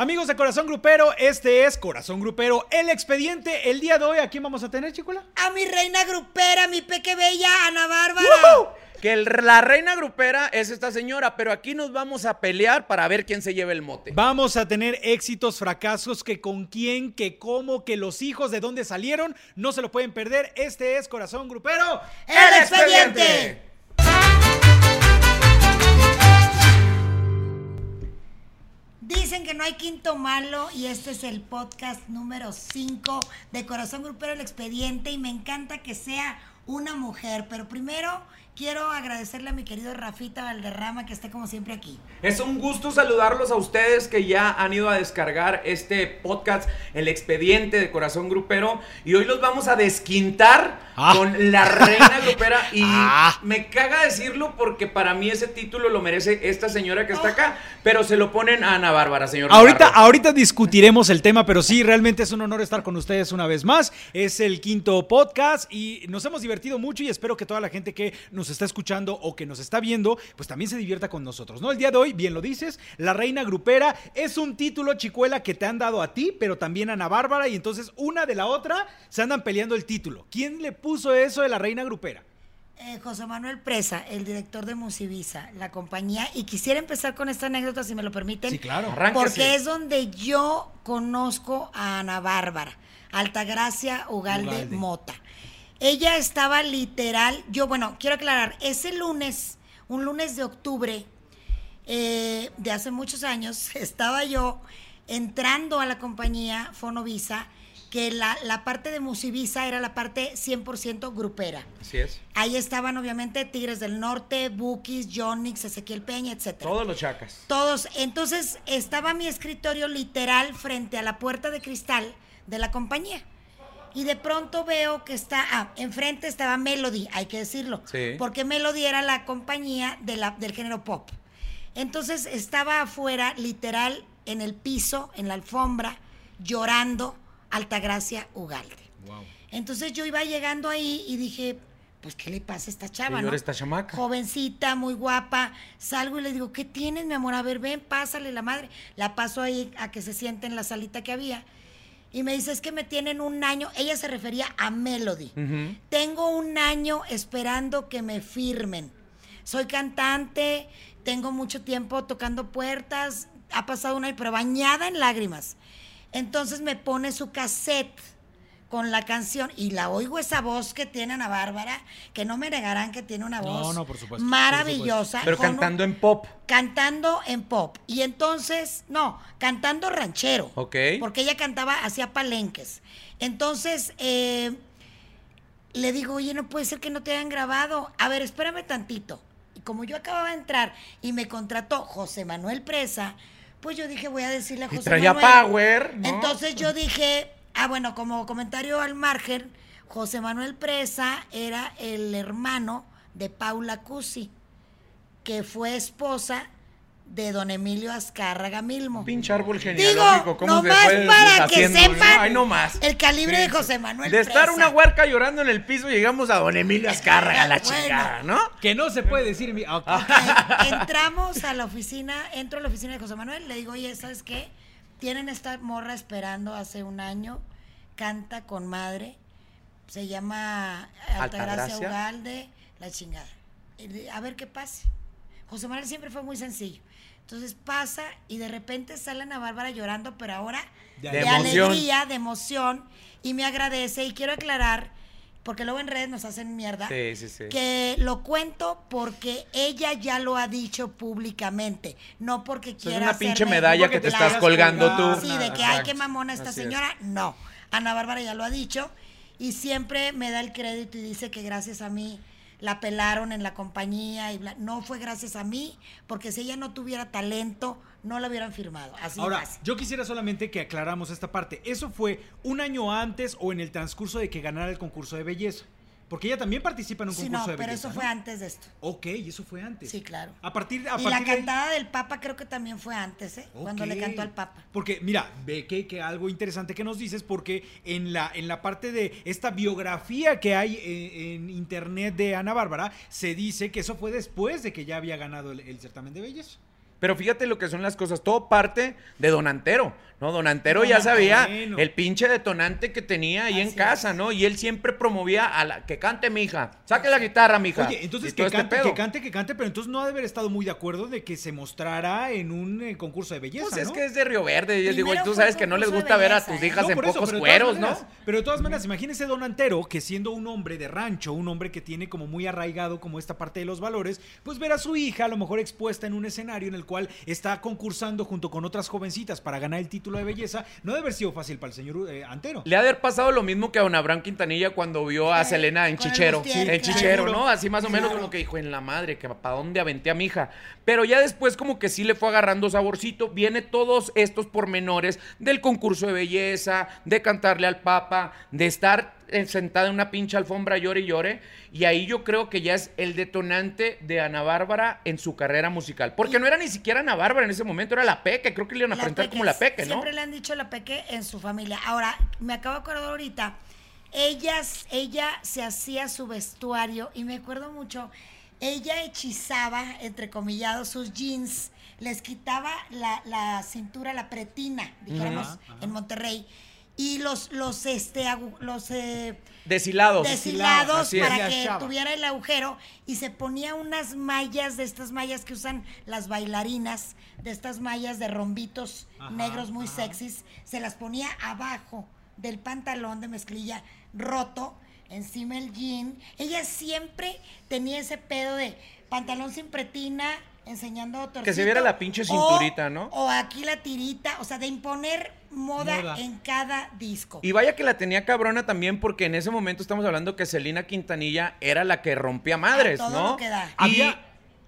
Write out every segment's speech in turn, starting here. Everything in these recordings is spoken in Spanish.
Amigos de Corazón Grupero, este es Corazón Grupero, el expediente. El día de hoy, ¿a quién vamos a tener, chicula? A mi reina grupera, mi peque bella, Ana Bárbara. Que el- la reina grupera es esta señora, pero aquí nos vamos a pelear para ver quién se lleva el mote. Vamos a tener éxitos, fracasos, que con quién, que cómo, que los hijos, de dónde salieron, no se lo pueden perder. Este es Corazón Grupero. ¡El expediente! Dicen que no hay quinto malo y este es el podcast número 5 de Corazón Grupero El Expediente y me encanta que sea una mujer, pero primero quiero agradecerle a mi querido Rafita Valderrama que esté como siempre aquí. Es un gusto saludarlos a ustedes que ya han ido a descargar este podcast, El Expediente de Corazón Grupero, y hoy los vamos a desquintar Ah. con la reina grupera. Y Ah. me caga decirlo porque para mí ese título lo merece esta señora que está acá, pero se lo ponen a Ana Bárbara, señor. Ahorita, Navarro. ahorita discutiremos el tema, pero sí, realmente es un honor estar con ustedes una vez más. Es el quinto podcast y nos hemos divertido mucho y espero que toda la gente que nos está escuchando o que nos está viendo, pues también se divierta con nosotros, ¿no? El día de hoy, bien lo dices, La Reina Grupera es un título, chicuela, que te han dado a ti, pero también a Ana Bárbara y entonces una de la otra se andan peleando el título. ¿Quién le puso eso de La Reina Grupera? Eh, José Manuel Presa, el director de Musivisa, la compañía, y quisiera empezar con esta anécdota, si me lo permiten. Sí, claro. Arránquese. Porque es donde yo conozco a Ana Bárbara, Altagracia Ugalde, Ugalde. Mota. Ella estaba literal, yo, bueno, quiero aclarar, ese lunes, un lunes de octubre eh, de hace muchos años, estaba yo entrando a la compañía Fonovisa, que la, la parte de Musivisa era la parte 100% grupera. Así es. Ahí estaban obviamente Tigres del Norte, Bukis, Jonix, Ezequiel Peña, etcétera. Todos los chacas. Todos. Entonces estaba mi escritorio literal frente a la puerta de cristal de la compañía. Y de pronto veo que está, ah, enfrente estaba Melody, hay que decirlo. Sí. Porque Melody era la compañía de la, del género pop. Entonces estaba afuera, literal, en el piso, en la alfombra, llorando Altagracia Ugalde. Entonces yo iba llegando ahí y dije, pues, ¿qué le pasa a esta chava? No? esta chamaca. Jovencita, muy guapa. Salgo y le digo, ¿qué tienes, mi amor? A ver, ven, pásale la madre. La paso ahí a que se siente en la salita que había. Y me dice, es que me tienen un año. Ella se refería a Melody. Tengo un año esperando que me firmen. Soy cantante, tengo mucho tiempo tocando puertas. Ha pasado un año, pero bañada en lágrimas. Entonces me pone su cassette con la canción y la oigo esa voz que tiene Ana Bárbara, que no me negarán que tiene una voz no, por supuesto, maravillosa. Pero un- cantando en pop. cantando en pop. Y entonces, no, cantando ranchero. Ok. Porque ella cantaba, hacía palenques. Entonces, eh, le digo, oye, no puede ser que no te hayan grabado. A ver, espérame tantito. Y como yo acababa de entrar y me contrató José Manuel Presa, pues yo dije, voy a decirle a Y José traía Manuel. power, ¿no? Entonces yo dije, ah, bueno, como comentario al margen, José Manuel Presa era el hermano de Paula Cusi, que fue esposa de don Emilio Azcárraga Milmo. Pinche árbol Digo, genealógico, ¿cómo se nomás para que sepan no? Ay, no más. el calibre Sí, de. José Manuel De estar Presa. una huerca llorando en el piso, llegamos a don Emilio Azcárraga, la Bueno. chingada, ¿no? Que no se puede decir. mi- ah, ok. Ok, Entramos a la oficina, entro a la oficina de José Manuel, le digo, oye, ¿sabes qué? Tienen esta morra esperando hace un año, canta con madre, se llama Altagracia Altagracia. Ugalde, la chingada. A ver qué pase. José Manuel siempre fue muy sencillo. Entonces pasa y de repente sale Ana Bárbara llorando, pero ahora De alegría, de emoción, y me agradece. Y quiero aclarar, porque luego en redes nos hacen mierda, Sí, sí, sí. que lo cuento porque ella ya lo ha dicho públicamente, no porque es quiera una pinche medalla que te te estás colgando tú. Sí, de que, ay, qué mamona esta Así es. señora. No, Ana Bárbara ya lo ha dicho y siempre me da el crédito y dice que gracias a mí la pelaron en la compañía y bla. No fue gracias a mí, porque si ella no tuviera talento, no la hubieran firmado. Así Ahora, fácil. yo quisiera solamente que aclaramos esta parte. ¿Eso fue un año antes o en el transcurso de que ganara el concurso de belleza? Porque ella también participa en un Sí, concurso no, de pero belleza. eso ¿no? fue antes de esto. Ok, y eso fue antes. Sí, claro. A partir, a y partir la de ahí- cantada del Papa creo que también fue antes, ¿eh? Cuando le cantó al Papa. Porque, mira, ve que, que algo interesante que nos dices, porque en la, en la parte de esta biografía que hay eh, en internet de Ana Bárbara, se dice que eso fue después de que ya había ganado el, el certamen de belleza. Pero fíjate lo que son las cosas. Todo parte de Don Antero. No, Don Antero No, ya sabía bueno. el pinche detonante que tenía ahí en casa, ¿no? Y él siempre promovía a la que cante mi hija. Saque la guitarra, mija. Oye, entonces que este cante, que cante, que cante, pero entonces no ha de haber estado muy de acuerdo de que se mostrara en un eh, concurso de belleza, Pues es ¿no? que es de Río Verde. Y yo digo, tú sabes que no les gusta ver a tus ¿eh? hijas No, en eso, pocos cueros, ¿no? Pero de todas maneras, imagínese Don Antero, que siendo un hombre de rancho, un hombre que tiene como muy arraigado como esta parte de los valores, pues ver a su hija a lo mejor expuesta en un escenario en el cual está concursando junto con otras jovencitas para ganar el título de belleza, no debe haber sido fácil para el señor eh, Antero. Le ha de haber pasado lo mismo que a don Abraham Quintanilla cuando vio a Selena en Chichero. en claro. Chichero, ¿no? Así más o menos Claro. como que dijo, en la madre, que para dónde aventé a mi hija. Pero ya después como que sí le fue agarrando saborcito. Viene todos estos pormenores del concurso de belleza, de cantarle al papa, de estar sentada en una pinche alfombra llore y llore. Y ahí yo creo que ya es el detonante de Ana Bárbara en su carrera musical. Porque no era ni siquiera Ana Bárbara en ese momento, era la Peque. Creo que le iban a La presentar Peque, como la Peque, ¿no? Siempre le han dicho la peque en su familia. Ahora, me acabo de acordar ahorita, ellas, ella se hacía su vestuario y me acuerdo mucho, ella hechizaba, entre comillados, sus jeans, les quitaba la, la cintura, la pretina, dijéramos, en Monterrey. Y los, los, este, los, eh, Deshilados. deshilados es. para que tuviera el agujero y se ponía unas mallas de estas mallas que usan las bailarinas, de estas mallas de rombitos Ajá, negros muy ajá. sexys, se las ponía abajo del pantalón de mezclilla roto, encima el jean. Ella siempre tenía ese pedo de pantalón sin pretina, enseñando torcito, Que se viera la pinche o- cinturita, ¿no? O aquí la tirita, o sea, de imponer moda, Moda. en cada disco. Y vaya que la tenía cabrona también porque en ese momento estamos hablando que Celina Quintanilla era la que rompía madres, A todo ¿no? lo que da. Y Había,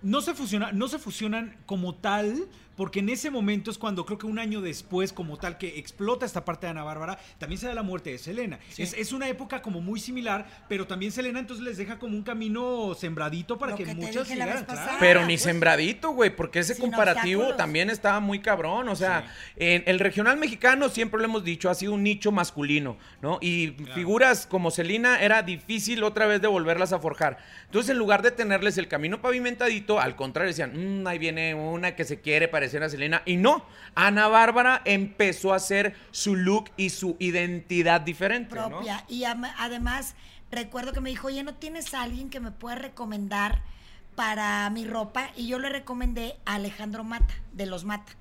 no se fusiona, no se fusionan como tal, porque en ese momento es cuando creo que un año después, como tal, que explota esta parte de Ana Bárbara, también se da la muerte de Selena. Es, es una época como muy similar, pero también Selena entonces les deja como un camino sembradito para Lo que, muchas llegaran. claro. pero ni pues. sembradito, güey, porque ese Sin comparativo obstáculos. también estaba muy cabrón. O sea, en el regional mexicano siempre lo hemos dicho, ha sido un nicho masculino, ¿no? Y figuras como Celina era difícil otra vez de volverlas a forjar. Entonces, en lugar de tenerles el camino pavimentadito, al contrario, decían, "Mm, ahí viene una que se quiere parecer a Celina. Y no, Ana Bárbara empezó a hacer su look y su identidad diferente, ¿no? propia. Y además, recuerdo que me dijo, oye, ¿no tienes a alguien que me pueda recomendar para mi ropa? Y yo le recomendé a Alejandro Mata, de Los Mata,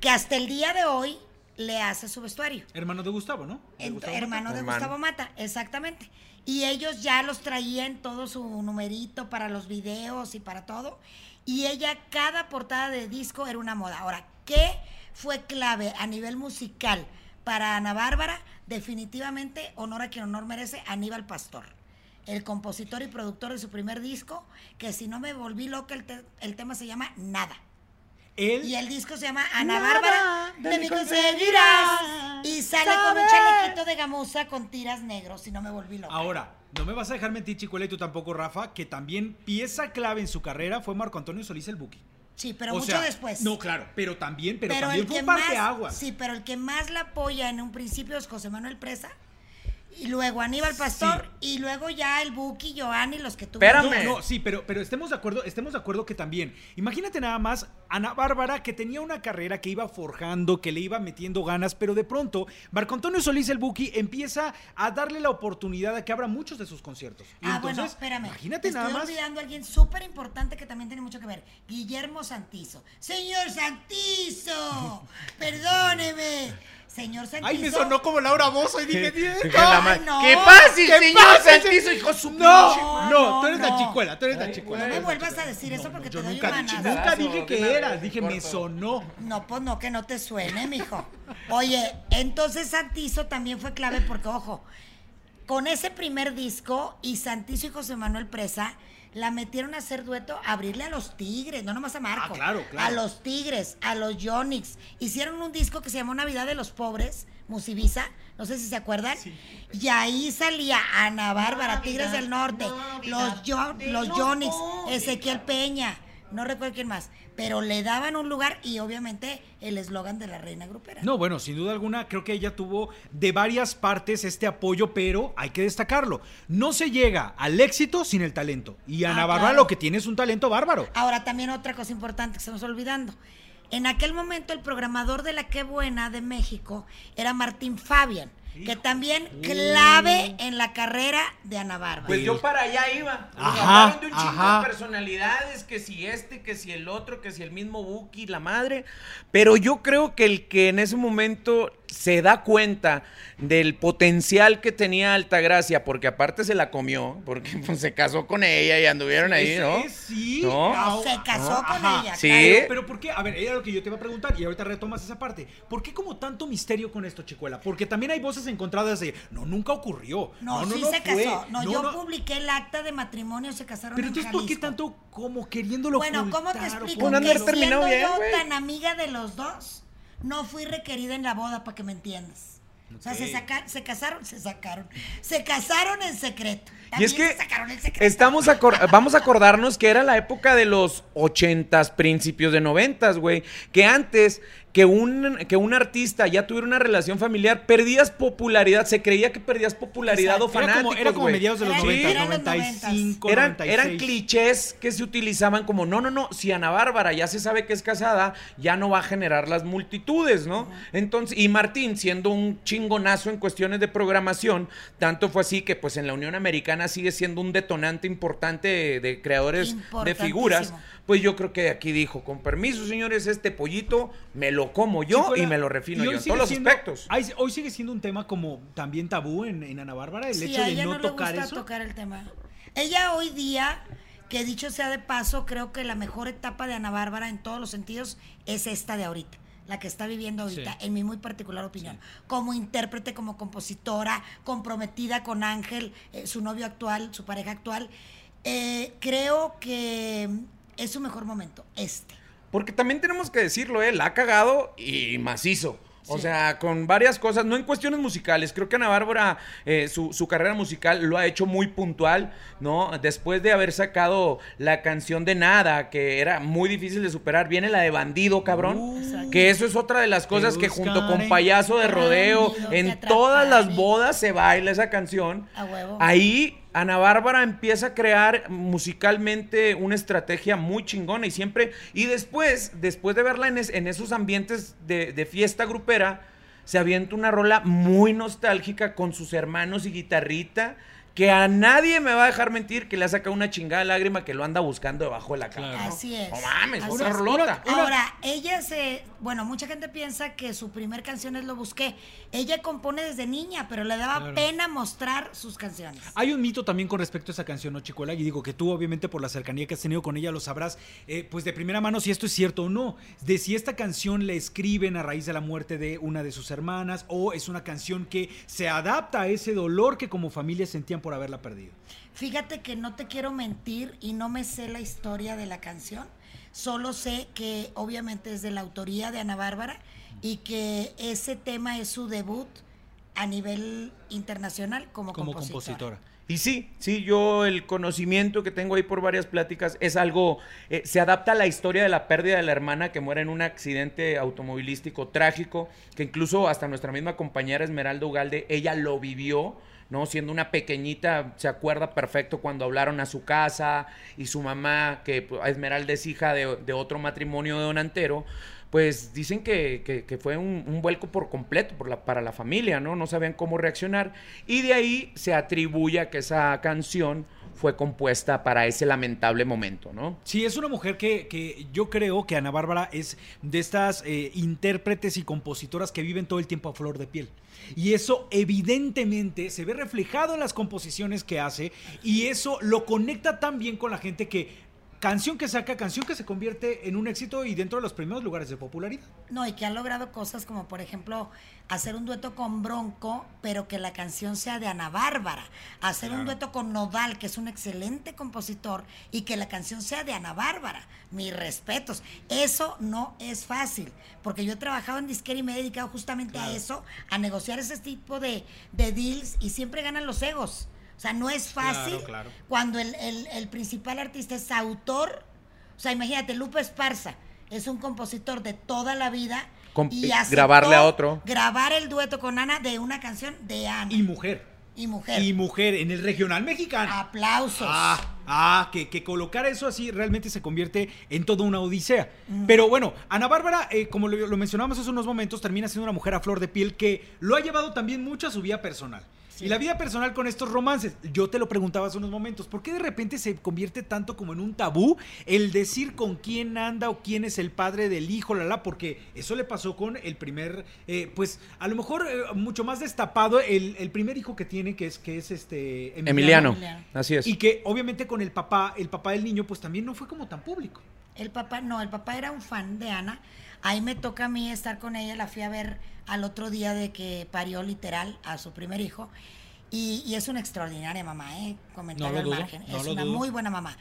que hasta el día de hoy le hace su vestuario. Hermano de Gustavo, ¿no? ¿De Ent- Gustavo hermano Mata? de Hermano. Gustavo Mata, exactamente. Y ellos ya los traían todo su numerito para los videos y para todo. Y ella, cada portada de disco era una moda. Ahora, ¿qué fue clave a nivel musical para Ana Bárbara? Definitivamente, honor a quien honor merece, Aníbal Pastor. El compositor y productor de su primer disco, que si no me volví loca, el, te- el tema se llama Nada. Él, Y el disco se llama Ana Nada Bárbara, de de mí conseguirás. Y sale con un chalequito de gamuza con tiras negros, si no me volví loca. Ahora, no me vas a dejar mentir, Chicuela, y tú tampoco, Rafa, que también pieza clave en su carrera fue Marco Antonio Solís el Buki. Sí, pero O mucho sea, después. No, claro, pero también, pero, pero también fue un más, parteaguas. sí, pero el que más la apoya en un principio es José Manuel Presa. Y luego Aníbal Pastor. Y luego ya el Buki, Joanny, los que tuvieron. Espérame. No, no, sí, pero, pero estemos de acuerdo, estemos de acuerdo que también. Imagínate nada más Ana Bárbara que tenía una carrera que iba forjando, que le iba metiendo ganas, pero de pronto Marco Antonio Solís el Buki empieza a darle la oportunidad de que abra muchos de sus conciertos. Y Ah, bueno, espérame. Imagínate Estoy nada más. olvidando a alguien súper importante que también tiene mucho que ver. Guillermo Santizo. Señor Santizo, perdóneme. Señor Santizo. Ay, me sonó como Laura Bozo y dije, Dije, "No. ¿Qué fácil, ¿Qué señor pasa, Santizo, hijo su No, pinche no, no, tú eres la chicuela, tú eres la chicuela. No me vuelvas a decir eso porque Yo te doy nunca, un dije- manazo. nunca dije que una era, vez, dije me sonó. No, pues no, que no te suene, mijo. Oye, entonces Santizo también fue clave porque, ojo, con ese primer disco y Santizo y José Manuel Presa la metieron a hacer dueto, a abrirle a los Tigres, no nomás a Marco. Ah, claro, claro. A los Tigres, a los Yonix. Hicieron un disco que se llamó Navidad de los Pobres, Musivisa, no sé si se acuerdan. Y ahí salía Ana Bárbara, Tigres del Norte, los, Yo- los Yonix, Ezequiel Peña, no recuerdo quién más, pero le daban un lugar y obviamente el eslogan de la reina grupera. No, bueno, sin duda alguna, creo que ella tuvo de varias partes este apoyo, pero hay que destacarlo. No se llega al éxito sin el talento. Y Ana Ah, Bárbara claro. lo que tiene es un talento bárbaro. Ahora también otra cosa importante que estamos olvidando. En aquel momento el programador de la Qué Buena de México era Martín Fabian, que también clave en la carrera de Ana Bárbara. Pues yo para allá iba. Ajá, de un chingo de personalidades, que si este, que si el otro, que si el mismo Buki, la madre. Pero yo creo que el que en ese momento se da cuenta del potencial que tenía Altagracia, porque aparte se la comió, porque pues, se casó con ella y anduvieron ahí, ¿no? sí. ¿No? No, se casó con Ajá. ella. Sí. claro. Pero, pero ¿por qué? A ver, era lo que yo te iba a preguntar y ahorita retomas esa parte. ¿Por qué como tanto misterio con esto, Chicuela? Porque también hay voces encontradas de, no, nunca ocurrió. No, No, no, sí no se fue. casó. No, yo no. publiqué el acta de matrimonio, se casaron Pero en entonces, ¿por qué tando como queriéndolo Bueno, ¿cómo te explico? Que siendo bien, yo tan amiga de los dos, no fui requerida en la boda, para que me entiendas. O sea, se, saca- se casaron, se sacaron. Se casaron en secreto. Y También es que se sacaron en secreto. estamos vamos a acordarnos que era la época de los ochentas, principios de noventas, güey. Que antes que un, que un artista ya tuviera una relación familiar, perdías popularidad. Se creía que perdías popularidad o. Era fanáticos, como, era como mediados de los Eran- 90, eran los 95, Eran, 96. eran clichés que se utilizaban como, no, no, no, si Ana Bárbara ya se sabe que es casada, ya no va a generar las multitudes, ¿no? Entonces, y Martín, siendo un chingonazo en cuestiones de programación, tanto fue así que pues en la Unión Americana sigue siendo un detonante importante de, de creadores de figuras. Pues yo creo que aquí dijo, con permiso, señores, este pollito me lo como yo y me lo refino y yo en todos los siendo- aspectos. Hoy sigue siendo un tema como también tabú en, en Ana Bárbara, el Sí, hecho a de ella no, no, tocar gusta eso. tocar el tema. Ella hoy día, que dicho sea de paso, creo que la mejor etapa de Ana Bárbara en todos los sentidos es esta de ahorita. La que está viviendo ahorita, Sí. en mi muy particular opinión. Como intérprete, como compositora, comprometida con Ángel, eh, su novio actual, su pareja actual. Eh, creo que es su mejor momento, este. Porque también tenemos que decirlo, él ha cagado y macizo. O Sí. sea, con varias cosas, no en cuestiones musicales. Creo que Ana Bárbara, eh, su, su carrera musical lo ha hecho muy puntual, ¿no? Después de haber sacado la canción de Nada, que era muy difícil de superar, viene la de Bandido, cabrón. Exacto. que eso es otra de las cosas que junto con. Payaso de Rodeo, en todas las atraparé. bodas se baila esa canción. A huevo. Ahí Ana Bárbara empieza a crear musicalmente una estrategia muy chingona y siempre, y después, después de verla en, en esos ambientes de, de fiesta grupera, se avienta una rola muy nostálgica con sus hermanos y guitarrita, que a nadie me va a dejar mentir que le ha sacado una chingada lágrima que lo anda buscando debajo de la cama. Claro. Así es. No mames, una rolota. Ahora, ella se. Bueno, mucha gente piensa que su primer canción es Lo Busqué. Ella compone desde niña, pero le daba Claro. pena mostrar sus canciones. Hay un mito también con respecto a esa canción, ¿no, Chicuela? Y digo que tú, obviamente, por la cercanía que has tenido con ella, lo sabrás, eh, pues de primera mano si esto es cierto o no. De si esta canción la escriben a raíz de la muerte de una de sus hermanas o es una canción que se adapta a ese dolor que como familia sentían por haberla perdido. Fíjate que no te quiero mentir y no me sé la historia de la canción. Solo sé que obviamente es de la autoría de Ana Bárbara y que ese tema es su debut a nivel internacional como, Como compositora. compositora. Y sí, sí, yo el conocimiento que tengo ahí por varias pláticas es algo, eh, se adapta a la historia de la pérdida de la hermana que muere en un accidente automovilístico trágico, que incluso hasta nuestra misma compañera Esmeralda Ugalde, ella lo vivió, ¿no? Siendo una pequeñita, se acuerda perfecto cuando hablaron a su casa y su mamá, que pues, Esmeralda es hija de, de otro matrimonio de donantero, pues dicen que, que- fue un, un vuelco por completo por la, para la familia, ¿no? No sabían cómo reaccionar. Y de ahí se atribuye a que esa canción fue compuesta para ese lamentable momento, ¿no? Sí, es una mujer que, que yo creo que Ana Bárbara es de estas eh, intérpretes y compositoras que viven todo el tiempo a flor de piel. Y eso evidentemente se ve reflejado en las composiciones que hace y eso lo conecta tan bien con la gente que canción que saca, canción que se convierte en un éxito y dentro de los primeros lugares de popularidad. No, y que ha logrado cosas como, por ejemplo, hacer un dueto con Bronco, pero que la canción sea de Ana Bárbara. Hacer un dueto con Nodal, que es un excelente compositor, y que la canción sea de Ana Bárbara. Mis respetos. Eso no es fácil, porque yo he trabajado en disquera y me he dedicado justamente a eso, a negociar ese tipo de, de deals, y siempre ganan los egos. O sea, no es fácil Claro, claro. cuando el, el- el principal artista es autor. O sea, imagínate, Lupe Esparza es un compositor de toda la vida. Com- y grabarle a otro. Grabar el dueto con Ana de una canción de Ana. Y mujer. Y mujer. Y mujer en el regional mexicano. Aplausos. Ah, Ah, que, que colocar eso así realmente se convierte en toda una odisea. Pero bueno, Ana Bárbara, eh, como lo, lo mencionábamos hace unos momentos, termina siendo una mujer a flor de piel que lo ha llevado también mucho a su vida personal. Y la vida personal con estos romances. Yo te lo preguntaba hace unos momentos. ¿Por qué de repente se convierte tanto como en un tabú el decir con quién anda o quién es el padre del hijo, la la? Porque eso le pasó con el primer, eh, pues a lo mejor eh, mucho más destapado, el, el primer hijo que tiene, que es, que es este Emiliano. Emiliano. Así es. Y que obviamente con el papá, el papá del niño, pues también no fue como tan público. El papá, no, el papá era un fan de Ana. Ahí me toca a mí estar con ella, la fui a ver al otro día de que parió literal a su primer hijo. Y, y es una extraordinaria mamá, ¿eh? Comentario No al dudo, margen. no es una dudo. muy buena mamá.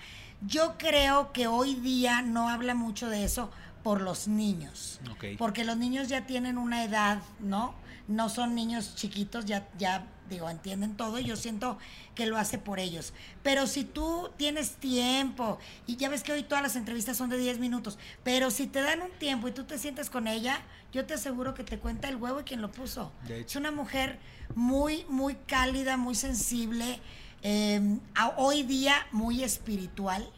Yo creo que hoy día no habla mucho de eso por los niños. Porque los niños ya tienen una edad, ¿no? No son niños chiquitos, ya, ya digo, entienden todo y yo siento que lo hace por ellos. Pero si tú tienes tiempo, y ya ves que hoy todas las entrevistas son de 10 minutos, pero si te dan un tiempo y tú te sientes con ella, yo te aseguro que te cuenta el huevo y quien lo puso. Es una mujer muy, muy cálida, muy sensible, eh, hoy día muy espiritual,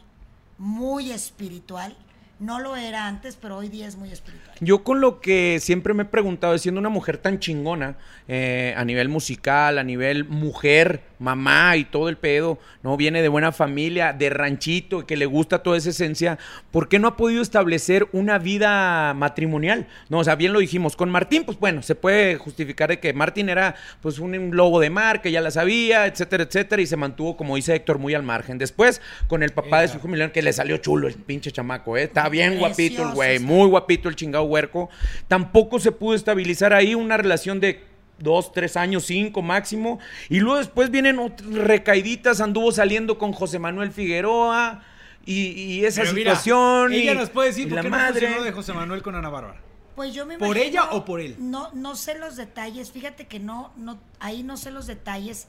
muy espiritual. No lo era antes, pero hoy día es muy espiritual. Yo con lo que siempre me he preguntado, siendo una mujer tan chingona, eh, a nivel musical, a nivel mujer, mamá y todo el pedo, ¿no? Viene de buena familia, de ranchito, que le gusta toda esa esencia, ¿por qué no ha podido establecer una vida matrimonial? No, o sea, bien lo dijimos, con Martín, pues bueno, se puede justificar de que Martín era pues un, un lobo de mar, que ya la sabía, etcétera, etcétera, y se mantuvo, como dice Héctor, muy al margen. Después, con el papá de su hijo Milán, que le salió chulo el pinche chamaco, ¿eh? Está bien guapito el güey, muy guapito el chingado huerco. Tampoco se pudo estabilizar ahí una relación de dos, tres años, cinco máximo. Y luego después vienen otras recaiditas, anduvo saliendo con José Manuel Figueroa y, y esa Pero mira, situación. y- ella nos puede decir y por la qué madre. de José Manuel con Ana Bárbara. Pues yo me ¿Por imagino- ella o por él? No, no sé los detalles, fíjate que no, no, ahí no sé los detalles,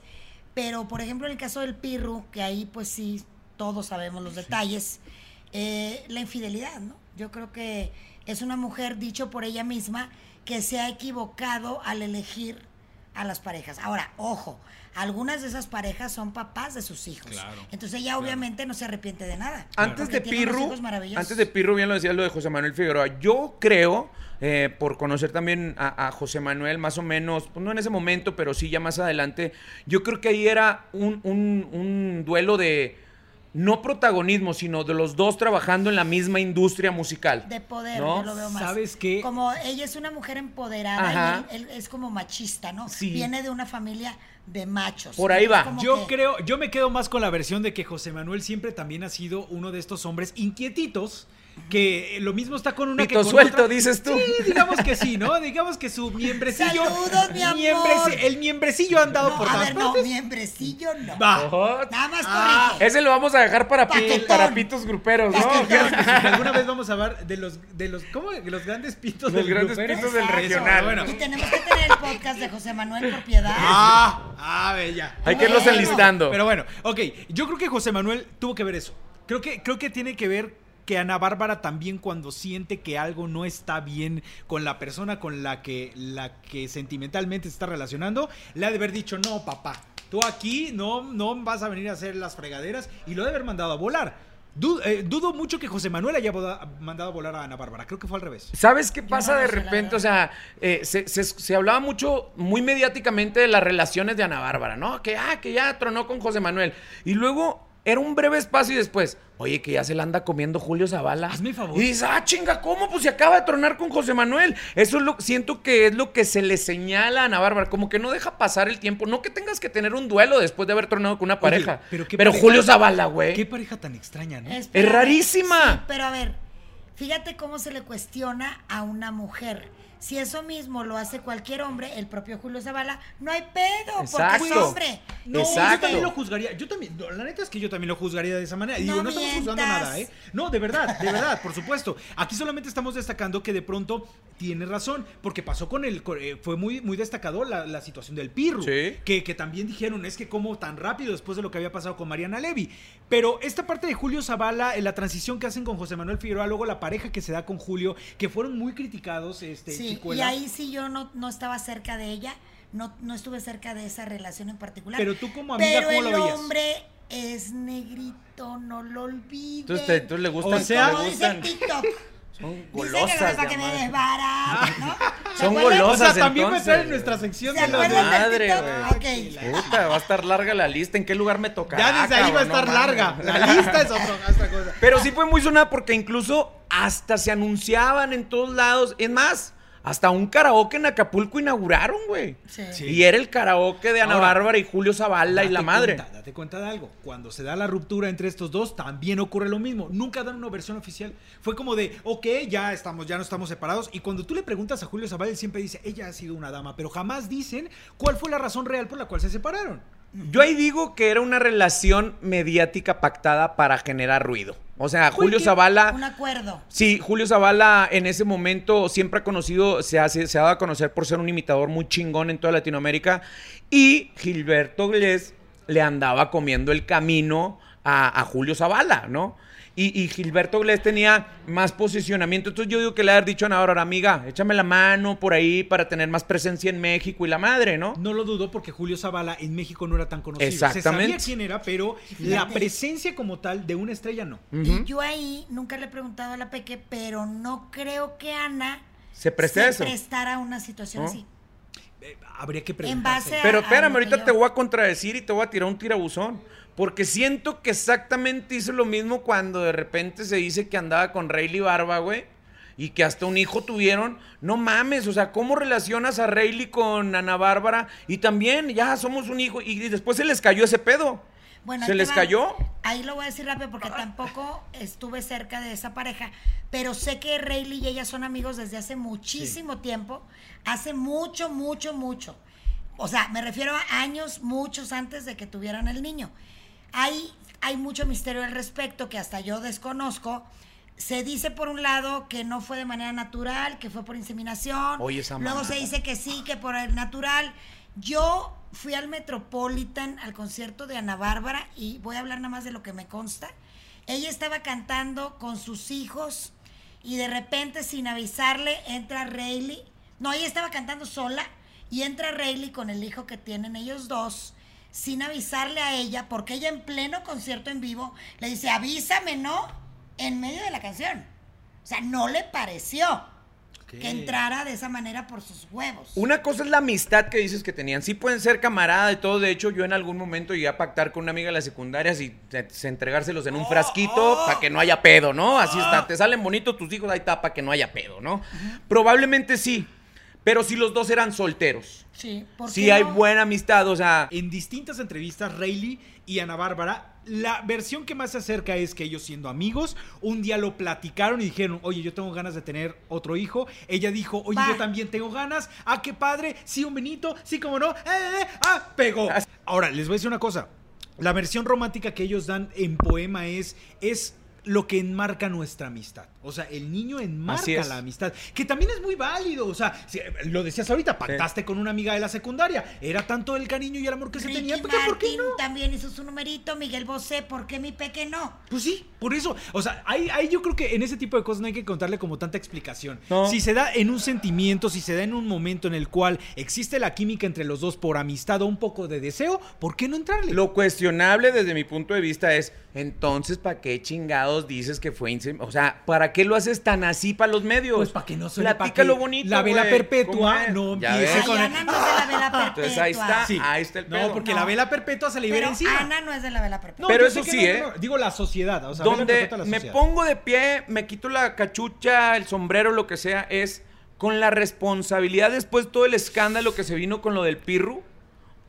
pero por ejemplo en el caso del Pirru, que ahí pues sí, todos sabemos los detalles, eh, la infidelidad, ¿no? Yo creo que es una mujer, dicho por ella misma, que se ha equivocado al elegir a las parejas. Ahora, ojo, algunas de esas parejas son papás de sus hijos. Claro, Entonces ella obviamente no se arrepiente de nada. Antes de Pirru, antes de Pirru, bien lo decía lo de José Manuel Figueroa. Yo creo, eh, por conocer también a, a José Manuel, más o menos, pues no en ese momento, pero sí ya más adelante, yo creo que ahí era un, un- un duelo de no protagonismo, sino de los dos trabajando en la misma industria musical. de poder, ¿no? yo lo veo más. ¿Sabes qué? Como ella es una mujer empoderada Ajá. y él, él es como machista, ¿no? Sí. Viene de una familia de machos. Por ahí va. Yo que- creo, yo me quedo más con la versión de que José Manuel siempre también ha sido uno de estos hombres inquietitos. Que lo mismo está con una Pito que con suelto, otra. dices tú. Sí, digamos que sí, ¿no? Digamos que su miembrecillo. Saludos, mi amor. miembreci- el miembrecillo ha andado No, por a ver, no, miembrecillo no. Va. Nada más Ah, corrige. Ese lo vamos a dejar para, pi- Paquetón. para pitos gruperos, ¿no? Paquetón. Alguna vez vamos a hablar de los, de los, ¿cómo? De los grandes pitos Los del grandes grupero. pitos del regional. Bueno. Y tenemos que tener el podcast de José Manuel Propiedad. Ah, ah, bella. Hay que irlos enlistando. Pero bueno, ok, yo creo que José Manuel tuvo que ver eso. Creo que, creo que tiene que ver que Ana Bárbara también cuando siente que algo no está bien con la persona con la que, la que sentimentalmente se está relacionando, le ha de haber dicho, no, papá, tú aquí no, no vas a venir a hacer las fregaderas y lo ha de haber mandado a volar. Eh, dudo mucho que José Manuel haya boda- mandado a volar a Ana Bárbara. Creo que fue al revés. ¿Sabes qué pasa de repente? O sea, eh, se, se- se hablaba mucho, muy mediáticamente de las relaciones de Ana Bárbara, ¿no? Que, ah, que ya tronó con José Manuel. Y luego era un breve espacio y después, oye, que ya se la anda comiendo Julio Zavala. Hazme favor. Y dices, ah, chinga, ¿cómo? Pues se acaba de tronar con José Manuel. Eso es lo, siento que es lo que se le señala a Ana Bárbara, como que no deja pasar el tiempo. No que tengas que tener un duelo después de haber tronado con una pareja. Oye, pero pero qué pareja- Julio Zavala, güey. Qué pareja tan extraña, ¿no? Espérame. rarísima. Sí, pero a ver, fíjate cómo se le cuestiona a una mujer. Si eso mismo lo hace cualquier hombre, el propio Julio Zavala, no hay pedo, porque es Exacto. hombre. No, yo Exacto. también lo juzgaría. Yo también, la neta es que yo también lo juzgaría de esa manera. Y Digo, No no, estamos juzgando nada, ¿eh? No, de verdad, de verdad, por supuesto. Aquí solamente estamos destacando que de pronto tiene razón, porque pasó con el. eh, fue muy, muy destacado la, la situación del Pirru. Sí. Que, que también dijeron, es que como tan rápido después de lo que había pasado con Mariana Levy. Pero esta parte de Julio Zavala, eh, la transición que hacen con José Manuel Figueroa, luego la pareja que se da con Julio, que fueron muy criticados, este, Sí, y ahí sí yo no, no estaba cerca de ella, no, no estuve cerca de esa relación en particular. Pero tú como amiga, Pero ¿cómo el lo veías? hombre es negrito, no lo olvides. Entonces, te- entonces le gustan, O sea- Como dice. TikTok. Son Dice que no golosas. es para que me ¿no? ¿Se Son? O golosas. sea, también va a entrar en nuestra sección ¿Se de del Madre, güey. Ok. Puta, va a estar larga la lista. ¿En qué lugar me tocará? Ya desde ahí va a estar No larga. La lista es otro- otra cosa. Pero sí fue muy sonada porque incluso hasta se anunciaban en todos lados. Es más, hasta un karaoke en Acapulco inauguraron, güey. Sí. Sí. Y era el karaoke de Ana Ahora, Bárbara y Julio Zavala y la madre. cuenta, date cuenta de algo. Cuando se da la ruptura entre estos dos, también ocurre lo mismo. Nunca dan una versión oficial. Fue como de, ok, ya estamos, ya no estamos separados. Y cuando tú le preguntas a Julio Zavala, él siempre dice, ella ha sido una dama, pero jamás dicen cuál fue la razón real por la cual se separaron. Yo ahí digo que era una relación mediática pactada para generar ruido. O sea, Julio Zavala. Un acuerdo. Sí, Julio Zavala en ese momento siempre ha conocido, se, hace, se ha dado a conocer por ser un imitador muy chingón en toda Latinoamérica. Y Gilberto Glés le andaba comiendo el camino a, a Julio Zavala, ¿no? Y, y Gilberto Glés tenía más posicionamiento. Entonces yo digo que le haber dicho a Ana Bárbara, amiga, échame la mano por ahí para tener más presencia en México y la madre, ¿no? No lo dudo porque Julio Zavala en México no era tan conocido. Exactamente. Se sabía quién era, pero la presencia como tal de una estrella no. Y yo ahí nunca le he preguntado a la Peque, pero no creo que Ana Se preste a eso. prestara a una situación ¿No? así. Eh, habría que En preguntarse. base a- Pero espérame, ahorita yo- te voy a contradecir y te voy a tirar un tirabuzón. Porque siento que exactamente hizo lo mismo cuando de repente se dice que andaba con Rayleigh Barba, güey. Y que hasta un hijo tuvieron. No mames, o sea, ¿cómo relacionas a Rayleigh con Ana Bárbara? Y también, ya somos un hijo. Y después se les cayó ese pedo. Bueno, ¿Se les va. cayó? Ahí lo voy a decir rápido porque tampoco estuve cerca de esa pareja, pero sé que Rayleigh y ella son amigos desde hace muchísimo tiempo, hace mucho, mucho, mucho. O sea, me refiero a años, muchos antes de que tuvieran el niño. Hay, hay mucho misterio al respecto que hasta yo desconozco. Se dice por un lado que no fue de manera natural, que fue por inseminación. Oye, esa Luego se dice que sí, que por el natural. Yo fui al Metropolitan al concierto de Ana Bárbara y voy a hablar nada más de lo que me consta. Ella estaba cantando con sus hijos y de repente sin avisarle entra Rayleigh. No, ella estaba cantando sola y entra Rayleigh con el hijo que tienen ellos dos sin avisarle a ella porque ella en pleno concierto en vivo le dice avísame, ¿no? En medio de la canción. O sea, no le pareció que entrara de esa manera por sus huevos. Una cosa es la amistad que dices que tenían. Sí pueden ser camarada y todo. De hecho, yo en algún momento llegué a pactar con una amiga de la secundaria y se, se entregárselos en un frasquito para que no haya pedo, ¿no? Así está. Te salen bonitos tus hijos, ahí está para que no haya pedo, ¿no? Probablemente sí. Pero si los dos eran solteros. Sí, ¿por Si hay no? buena amistad, o sea. En distintas entrevistas, Rayleigh y Ana Bárbara, la versión que más se acerca es que ellos siendo amigos, un día lo platicaron y dijeron, oye, yo tengo ganas de tener otro hijo. Ella dijo, oye, Va. yo también tengo ganas. Ah, qué padre. Sí, un Benito. Sí, como no. Eh, eh, eh. Ah, pegó. Ahora, les voy a decir una cosa. La versión romántica que ellos dan en poema es, es lo que enmarca nuestra amistad. O sea, el niño enmarca la amistad, que también es muy válido. O sea, si- lo decías ahorita, pactaste con una amiga de la secundaria. Era tanto el cariño y el amor que se tenían. ¿por qué, por qué no? también hizo su numerito, Miguel Bosé, ¿por qué mi peque no? Pues sí, por eso. O sea, ahí, ahí yo creo que en ese tipo de cosas no hay que contarle como tanta explicación. No. Si se da en un sentimiento, si se da en un momento en el cual existe la química entre los dos por amistad o un poco de deseo, ¿por qué no entrarle? Lo cuestionable desde mi punto de vista es, entonces, ¿para qué chingados dices que fue O sea, ¿para qué lo haces tan así para los medios? Pues para que no suene pa' Platícalo que bonito, La vela perpetua no empiece con el- Ana no es de la vela perpetua. Entonces ahí está. Sí. Ahí está el No, porque No. la vela perpetua se libera Pero encima. Ana no es de la vela perpetua. No, Pero eso sí, no, ¿eh? Digo la sociedad. O sea, Donde la me pongo de pie, me quito la cachucha, el sombrero, lo que sea, es con la responsabilidad después de todo el escándalo que se vino con lo del Pirru.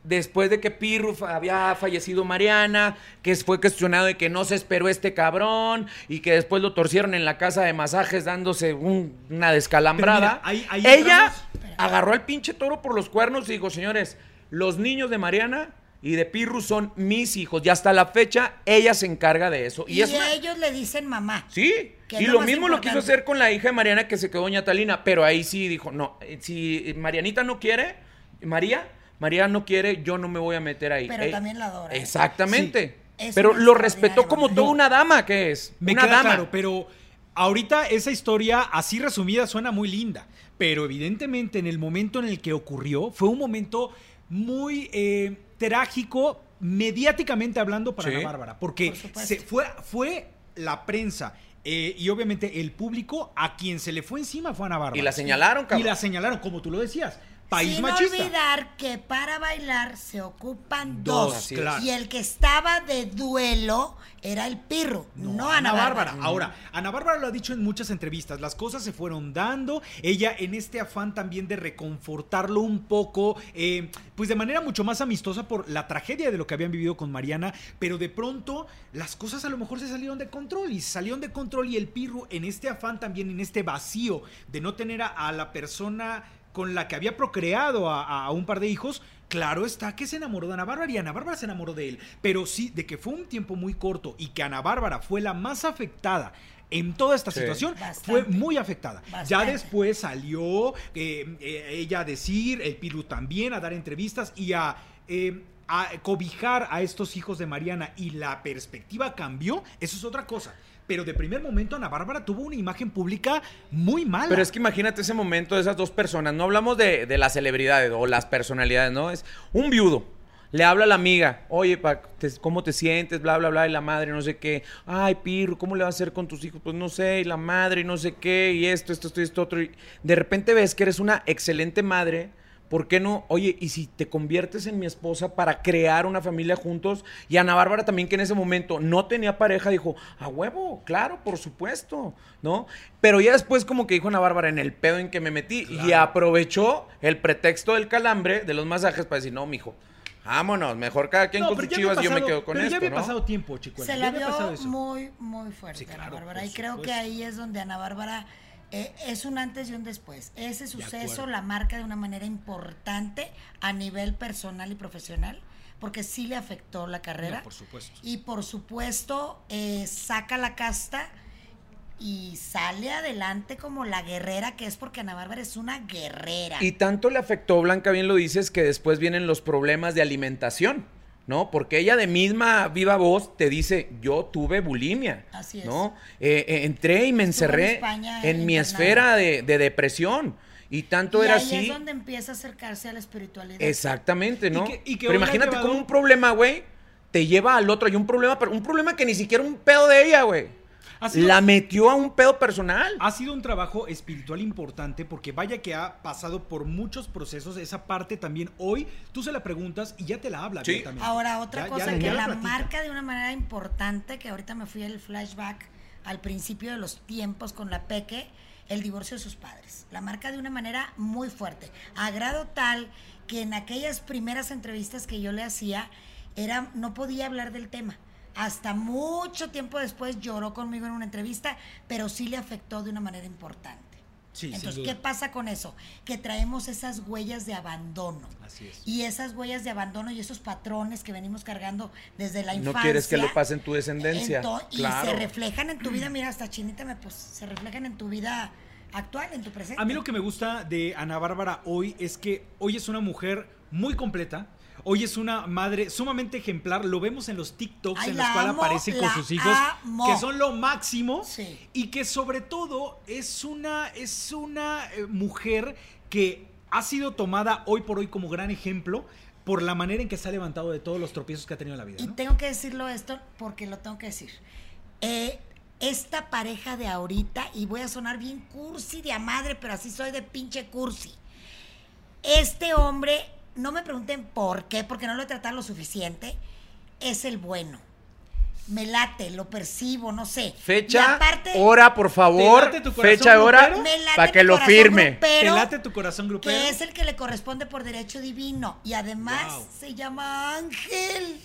Después de que Pirru había fallecido Mariana, que fue cuestionado de que no se esperó este cabrón y que después lo torcieron en la casa de masajes dándose un- una descalambrada. Pero mira, ahí- ahí Ella entramos- agarró al pinche toro por los cuernos y dijo, señores, los niños de Mariana y de Pirru son mis hijos. Y hasta la fecha ella se encarga de eso. Y, Y, es una- ellos le dicen mamá. Sí, y lo mismo lo quiso hacer con la hija de Mariana que se quedó doña Talina, pero ahí sí dijo, no, eh, si Marianita no quiere, María, María no quiere, yo no me voy a meter ahí. Pero Eh, también la adora. Exactamente. Sí. Es Pero lo respetó como mamá. toda una dama que es. Me una queda dama. claro, pero ahorita esa historia así resumida suena muy linda, pero evidentemente en el momento en el que ocurrió fue un momento muy eh, trágico mediáticamente hablando para Sí. Ana Bárbara, porque Por se fue, fue la prensa eh, y obviamente el público a quien se le fue encima fue Ana Bárbara. Y la señalaron, cabrón. Y la señalaron, como tú lo decías. País Sin machista. olvidar que para bailar se ocupan Dos, claro. Y el que estaba de duelo era el Pirro, no, Ana Bárbara. Ahora, Ana Bárbara lo ha dicho en muchas entrevistas, las cosas se fueron dando, ella en este afán también de reconfortarlo un poco, eh, pues de manera mucho más amistosa por la tragedia de lo que habían vivido con Mariana, pero de pronto las cosas a lo mejor se salieron de control y salieron de control y el Pirro en este afán también, en este vacío de no tener a, a la persona con la que había procreado a, a un par de hijos, claro está que se enamoró de Ana Bárbara y Ana Bárbara se enamoró de él. Pero sí, de que fue un tiempo muy corto y que Ana Bárbara fue la más afectada en toda esta Sí. situación, Bastante. fue muy afectada. Ya después salió eh, eh, ella a decir, el Piru también, a dar entrevistas y a... eh, a cobijar a estos hijos de Mariana y la perspectiva cambió, eso es otra cosa. Pero de primer momento Ana Bárbara tuvo una imagen pública muy mala. Pero es que imagínate ese momento de esas dos personas. No hablamos de, de las celebridades o las personalidades, ¿no? Es un viudo. Le habla a la amiga, oye, pa, ¿cómo te sientes? Bla, bla, bla. Y la madre, no sé qué. Ay, Pirro, ¿cómo le va a hacer con tus hijos? Pues no sé. Y la madre, y no sé qué. Y esto, esto, esto, esto, otro. Y de repente ves que eres una excelente madre. ¿Por qué no? Oye, ¿y si te conviertes en mi esposa para crear una familia juntos? Y Ana Bárbara también, que en ese momento no tenía pareja, dijo, a huevo, claro, por supuesto, ¿no? Pero ya después como que dijo Ana Bárbara en el pedo en que me metí y aprovechó el pretexto del calambre de los masajes para decir, no, mijo, vámonos, mejor cada quien No, con sus chivas yo me quedo con pero esto, ya había ¿no? pasado tiempo, chicos. Se la vio muy, muy fuerte Sí, Ana Bárbara. Y creo que ahí es donde Ana Bárbara eh, es un antes y un después. Ese suceso la marca de una manera importante a nivel personal y profesional, porque sí le afectó la carrera. No, por supuesto. Y por supuesto, eh, saca la casta y sale adelante como la guerrera que es, porque Ana Bárbara es una guerrera. Y tanto le afectó, Blanca, bien lo dices, que después vienen los problemas de alimentación, ¿no? Porque ella de misma viva voz te dice, yo tuve bulimia, Así es. ¿no? Eh, eh, entré y me en encerré España en mi esfera de, de depresión. Y tanto y era ahí así. es donde empieza a acercarse a la espiritualidad. Exactamente, ¿no? Y que- y que Pero imagínate llevado- cómo un problema, güey, te lleva al otro. Y un problema, pero un problema que ni siquiera un pedo de ella, güey. Sido- La metió a un pedo personal. Ha sido un trabajo espiritual importante porque vaya que ha pasado por muchos procesos. Esa parte también hoy tú se la preguntas y ya te la habla Sí. Ahora, otra Ya- cosa ya- que ya la marca de una manera importante, que ahorita me fui el flashback al principio de los tiempos con la Peque, el divorcio de sus padres. La marca de una manera muy fuerte. A grado tal que en aquellas primeras entrevistas que yo le hacía, era, no podía hablar del tema. Hasta mucho tiempo después lloró conmigo en una entrevista, pero sí le afectó de una manera importante. Sí, Entonces. ¿qué pasa con eso? Que traemos esas huellas de abandono. Así es. Y esas huellas de abandono y esos patrones que venimos cargando desde la No infancia. quieres que le pase en tu descendencia. y se reflejan en tu vida, mira, hasta chinita me pues, se reflejan en tu vida actual, en tu presente. A mí lo que me gusta de Ana Bárbara hoy es que hoy es una mujer muy completa. Hoy es una madre sumamente ejemplar. Lo vemos en los TikToks Ay, en los cuales aparece con sus hijos, amo. que son lo máximo. Sí. Y que sobre todo es una, es una eh, mujer que ha sido tomada hoy por hoy como gran ejemplo por la manera en que se ha levantado de todos los tropiezos que ha tenido en la vida. Y tengo que decirlo esto porque lo tengo que decir. Eh, esta pareja de ahorita, y voy a sonar bien cursi de a madre, pero así soy de pinche cursi. Este hombre, no me pregunten por qué, porque no lo he tratado lo suficiente, es el bueno. Me late, lo percibo, no sé. Fecha, aparte, hora, por favor. late tu corazón Fecha, hora, grupero? Me late para que lo corazón firme. grupero, ¿Te late tu corazón grupero? que es el que le corresponde por derecho divino. Y además Wow. se llama Ángel.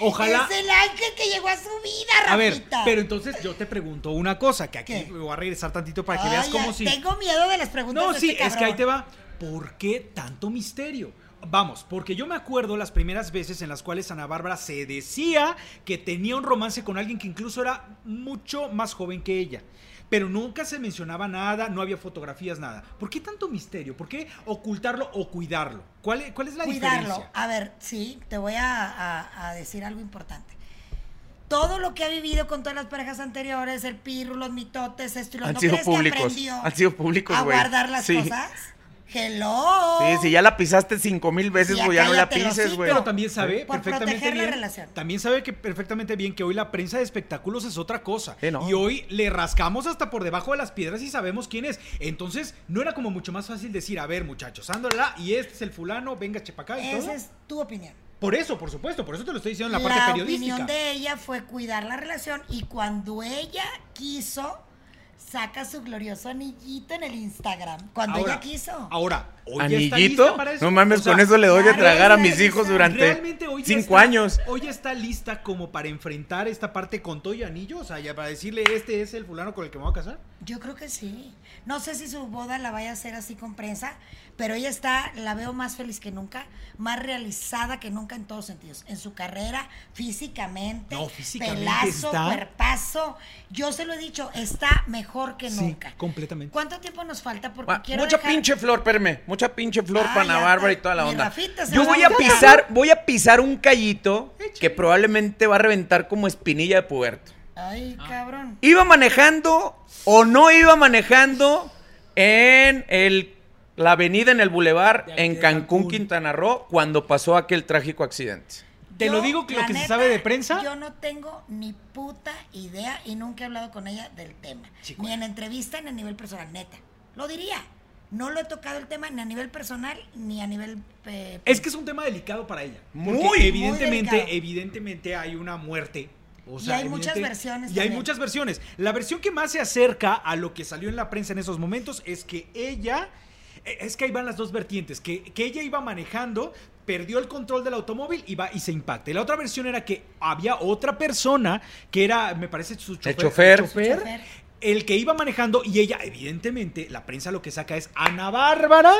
Ojalá. Es el ángel que llegó a su vida, A ver, Rafita. pero entonces yo te pregunto una cosa, que aquí ¿Qué? me voy a regresar tantito para que veas cómo si... Tengo miedo de las preguntas No, de sí, este es que ahí te va. ¿Por qué tanto misterio? Vamos, porque yo me acuerdo las primeras veces en las cuales Ana Bárbara se decía que tenía un romance con alguien que incluso era mucho más joven que ella. Pero nunca se mencionaba nada, no había fotografías, nada. ¿Por qué tanto misterio? ¿Por qué ocultarlo o cuidarlo? ¿Cuál, es- cuál es la Cuidarlo. diferencia? A ver, sí, te voy a, a- a decir algo importante. Todo lo que ha vivido con todas las parejas anteriores, el pirro, los mitotes, esto y lo Han ¿no sido crees que públicos, aprendió han sido públicos, a güey. guardar las Sí. cosas? Hello. Sí, si ya la pisaste cinco mil veces, güey, ya no la pises, güey. Pero también sabe Por perfectamente proteger la bien. relación. También sabe que perfectamente bien que hoy la prensa de espectáculos es otra cosa. Sí, ¿no? Y hoy le rascamos hasta por debajo de las piedras y sabemos quién es. Entonces, no era como mucho más fácil decir, a ver, muchachos, ándala, y este es el fulano, venga, chepa acá y todo. Esa es tu opinión. Por eso, por supuesto, por eso te lo estoy diciendo en la parte periodística. opinión de ella fue cuidar la relación y cuando ella quiso, saca su glorioso anillito en el Instagram. Cuando ahora, ella quiso. Ahora, hoy ya está ¿Anillito? lista para eso. No mames, O sea, con eso le doy de tragar a mis hijos durante Realmente hoy ya cinco está- años. Hoy está lista como para enfrentar esta parte con todo y anillo, o sea, ya para decirle este es el fulano con el que me voy a casar. Yo creo que sí. No sé si su boda la vaya a hacer así con prensa, pero ella está, la veo más feliz que nunca, más realizada que nunca en todos sentidos. En su carrera, físicamente, No, físicamente pelazo, está- cuerpazo. Yo se lo he dicho, está mejor que Sí, nunca. completamente. ¿Cuánto tiempo nos falta? Porque quiero mucha dejar- pinche flor, perme, mucha pinche flor Ah, para Bárbara y toda la onda. Rafita Yo voy a pisar, voy a pisar un callito que probablemente va a reventar como espinilla de puberto. Ay, Ah. cabrón. ¿Iba manejando o no iba manejando en el, la avenida en el bulevar en Cancún, Cancún. Quintana Roo, cuando pasó aquel trágico accidente? Te lo digo que lo que se sabe de prensa. Yo no tengo ni puta idea y nunca he hablado con ella del tema. Chico. Ni en entrevista ni a nivel personal, neta. Lo diría. No lo he tocado el tema ni a nivel personal ni a nivel. eh, Es que es un tema delicado para ella. Muy, evidentemente, delicado. evidentemente hay una muerte. O Y hay muchas versiones Y hay muchas versiones. La versión que más se acerca a lo que salió en la prensa en esos momentos es que ella. Eh, Es que ahí van las dos vertientes. Que, que ella iba manejando, perdió el control del automóvil y va y se impacta. Y la otra versión era que había otra persona que era, me parece, su chofer. chofer. Chofer. el que iba manejando y ella, evidentemente, la prensa lo que saca es Ana Bárbara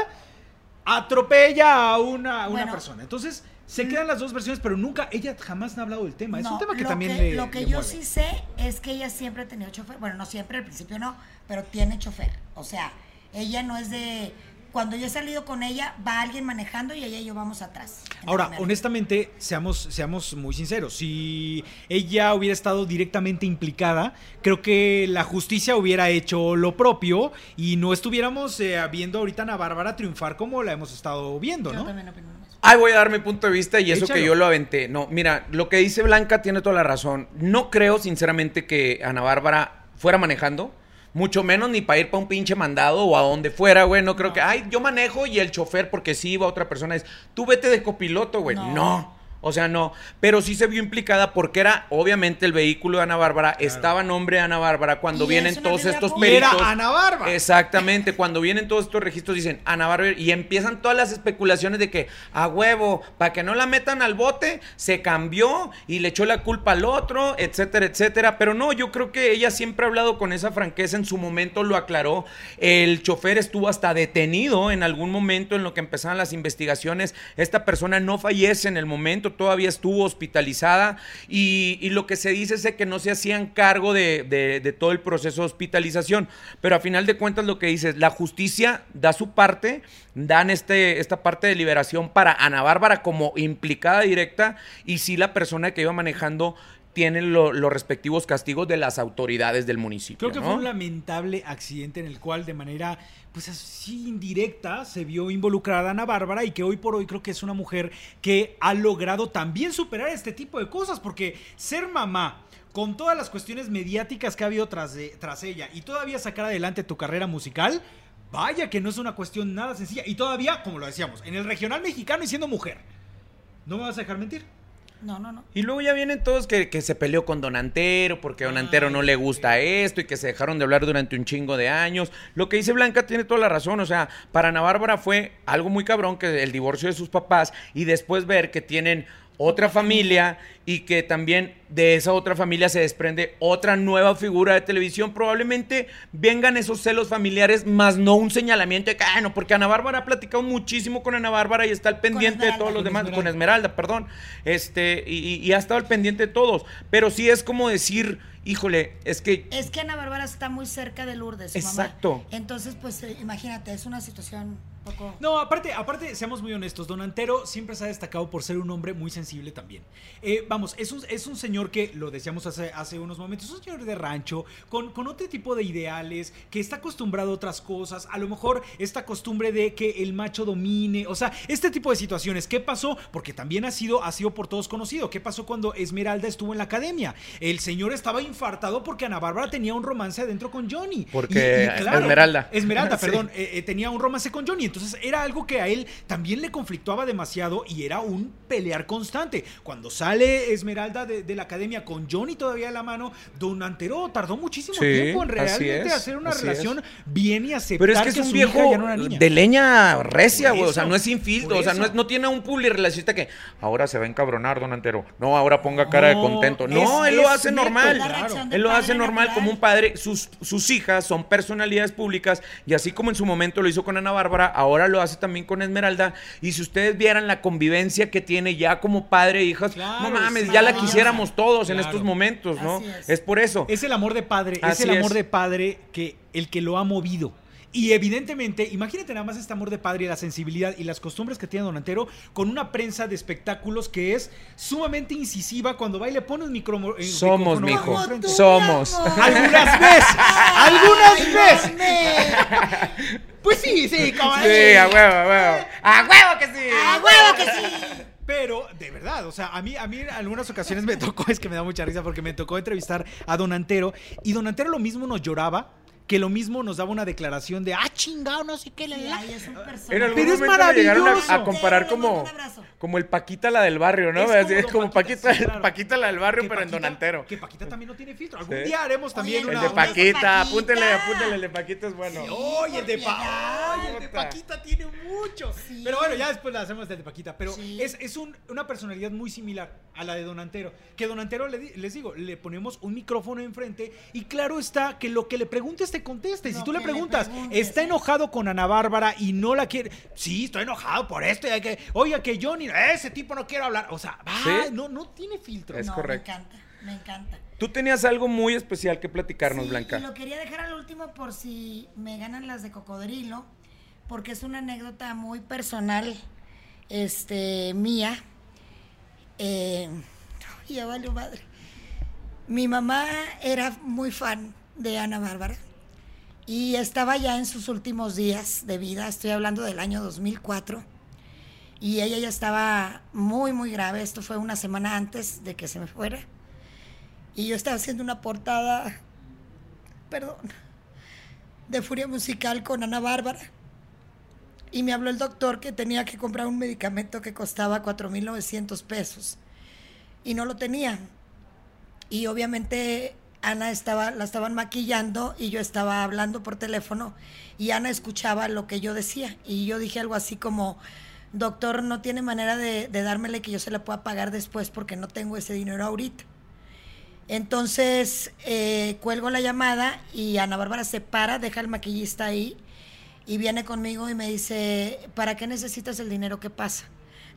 atropella a una, a una Bueno. persona. Entonces, se quedan las dos versiones, pero nunca, ella jamás ha hablado del tema. es un tema que también que, le. Lo que le yo mueve. sí sé es que ella siempre ha tenido chofer. Bueno, no siempre, al principio no, pero tiene chofer. O sea, ella no es de. Cuando yo he salido con ella, va alguien manejando y ella y yo vamos atrás. Ahora, honestamente, seamos, seamos muy sinceros. Si ella hubiera estado directamente implicada, creo que la justicia hubiera hecho lo propio y no estuviéramos eh, viendo ahorita a Ana Bárbara triunfar como la hemos estado viendo, Yo ¿no? también opino voy a dar mi punto de vista y eso Échalo. que yo lo aventé. No, mira, lo que dice Blanca tiene toda la razón. No creo, sinceramente, que Ana Bárbara fuera manejando. Mucho menos ni para ir para un pinche mandado o a donde fuera, güey. No creo que, ay, yo manejo y el chofer, porque sí iba otra persona, es, tú vete de copiloto, güey. No. No. O sea, no. Pero sí se vio implicada porque era, obviamente, el vehículo de Ana Bárbara. Estaba a nombre de Ana Bárbara. Cuando vienen todos estos. Y era peritos. Ana Bárbara. Exactamente, cuando vienen todos estos registros dicen Ana Bárbara y empiezan todas las especulaciones de que a huevo, para que no la metan al bote, se cambió y le echó la culpa al otro, etcétera, etcétera. Pero no, yo creo que ella siempre ha hablado con esa franqueza, en su momento lo aclaró. El chofer estuvo hasta detenido en algún momento en lo que empezaban las investigaciones. Esta persona no fallece en el momento, todavía estuvo hospitalizada y, lo que se dice es que no se hacían cargo de, todo el proceso de hospitalización. Pero a final de cuentas lo que dice es, la justicia da su parte, dan este, esta parte de liberación para Ana Bárbara como implicada directa y si la persona que iba manejando tiene lo- los respectivos castigos de las autoridades del municipio. Creo que ¿no? fue un lamentable accidente en el cual de manera pues así indirecta se vio involucrada Ana Bárbara y que hoy por hoy creo que es una mujer que ha logrado también superar este tipo de cosas porque ser mamá con todas las cuestiones mediáticas que ha habido tras, de- tras ella y todavía sacar adelante tu carrera musical, vaya que no es una cuestión nada sencilla y todavía, como lo decíamos, en el regional mexicano y siendo mujer. ¿No me vas a dejar mentir? No, no, no. Y luego ya vienen todos que, que se peleó con Don Antero porque a Don Antero no le gusta esto y que se dejaron de hablar durante un chingo de años. Lo que dice Blanca tiene toda la razón. O sea, para Ana Bárbara fue algo muy cabrón que el divorcio de sus papás y después ver que tienen otra familia y que también de esa otra familia se desprende otra nueva figura de televisión. Probablemente vengan esos celos familiares, más no un señalamiento de que, ah, no, porque Ana Bárbara ha platicado muchísimo con Ana Bárbara y está al pendiente de todos los demás, con Esmeralda. Perdón. Este, y, y- y ha estado al pendiente de todos. Pero sí es como decir, híjole, es que Es que Ana Bárbara está muy cerca de Lourdes, su mamá. Exacto. Entonces, pues eh, imagínate, es una situación Poco. No, aparte, aparte, seamos muy honestos, Don Antero siempre se ha destacado por ser un hombre muy sensible también. Eh, vamos, es un, es un señor que, lo decíamos hace, hace unos momentos, es un señor de rancho, con, con otro tipo de ideales, que está acostumbrado a otras cosas, a lo mejor esta costumbre de que el macho domine, o sea, este tipo de situaciones. ¿Qué pasó? Porque también ha sido, ha sido por todos conocido. ¿Qué pasó cuando Esmeralda estuvo en la academia? El señor estaba infartado porque Ana Bárbara tenía un romance adentro con Johnny. Porque Esmeralda. Esmeralda, Sí. perdón, eh, eh, tenía un romance con Johnny. Entonces era algo que a él también le conflictuaba demasiado y era un pelear constante. Cuando sale Esmeralda de, de la academia con Johnny todavía a la mano, Don Antero tardó muchísimo Sí, tiempo en realmente es, hacer una relación bien y aceptar Pero es que es un viejo de leña recia, güey. O sea, no es sin filtro. O sea, no, es- no tiene un publi relacionista que ahora se va a encabronar, don Antero. No, ahora ponga cara de contento. No, es- él lo es hace neto, normal. Él lo hace normal natural. como un padre. Sus, sus hijas son personalidades públicas y así como en su momento lo hizo con Ana Bárbara, ahora lo hace también con Esmeralda. Y si ustedes vieran la convivencia que tiene ya como padre e hijas, Claro, no mames, es ya la quisiéramos todos en estos momentos, ¿no? Así es. Es por eso. Es el amor de padre, es el amor es. de padre que el que lo ha movido. Y evidentemente, imagínate nada más este amor de padre y la sensibilidad y las costumbres que tiene Don Antero con una prensa de espectáculos que es sumamente incisiva cuando va y le pone un micro, eh, Somos, micrófono mijo. Somos. Algunas veces, algunas Ay, veces. Pues sí, sí, como Sí, a huevo, a huevo. ¡A huevo que sí! ¡A huevo que sí! Pero, de verdad, o sea, a mí, a mí en algunas ocasiones me tocó, es que me da mucha risa porque me tocó entrevistar a Don Antero y Don Antero lo mismo nos lloraba que lo mismo nos daba una declaración de, ah, chingado, no sé qué, la, Sí, la". es un Pero es le llegaron a- a, maravilloso. comparar como, como el Paquita la del barrio, ¿no? Es Es, como es como Paquita, Paquita, sí, claro. Paquita la del barrio, Que pero en Paquita- Donantero. Que Paquita también no tiene filtro. Algún Sí. día haremos también Oye, El una... de Paquita. Paquita, Paquita. apúntenle, apúntenle, el de Paquita es bueno. Oye, el de, Pa- Ya. Oye, el de. Paquita tiene mucho. Sí. Pero bueno, ya después la hacemos del de Paquita. Pero Sí. es, es un- una personalidad muy similar a la de Donantero. Que Donantero, le di- les digo, le ponemos un micrófono enfrente y claro está que lo que le preguntes te conteste. Si tú le preguntas, está enojado con Ana Bárbara y no la quiere. Sí, estoy enojado por esto. y hay que, Oiga, que Johnny, ese tipo no quiere hablar. O sea, va, ¿Sí? no, no tiene filtro. Es no, correcto. Me encanta, me encanta. Tú tenías algo muy especial que platicarnos, Sí, Blanca. Y lo quería dejar al último por si me ganan las de cocodrilo, porque es una anécdota muy personal, este, mía. Eh, ya valió madre. Mi mamá era muy fan de Ana Bárbara y estaba ya en sus últimos días de vida, estoy hablando del año 2004, y ella ya estaba muy, muy grave, esto fue una semana antes de que se me fuera, y yo estaba haciendo una portada, perdón, de Furia Musical con Ana Bárbara, y me habló el doctor que tenía que comprar un medicamento que costaba 4.900 pesos, y no lo tenía. Y obviamente Ana estaba, la estaban maquillando y yo estaba hablando por teléfono y Ana escuchaba lo que yo decía. Y yo dije algo así como, doctor, no tiene manera de, de dármele que yo se la pueda pagar después porque no tengo ese dinero ahorita. Entonces eh, cuelgo la llamada y Ana Bárbara se para, deja al maquillista ahí y viene conmigo y me dice, ¿para qué necesitas el dinero? ¿Qué pasa?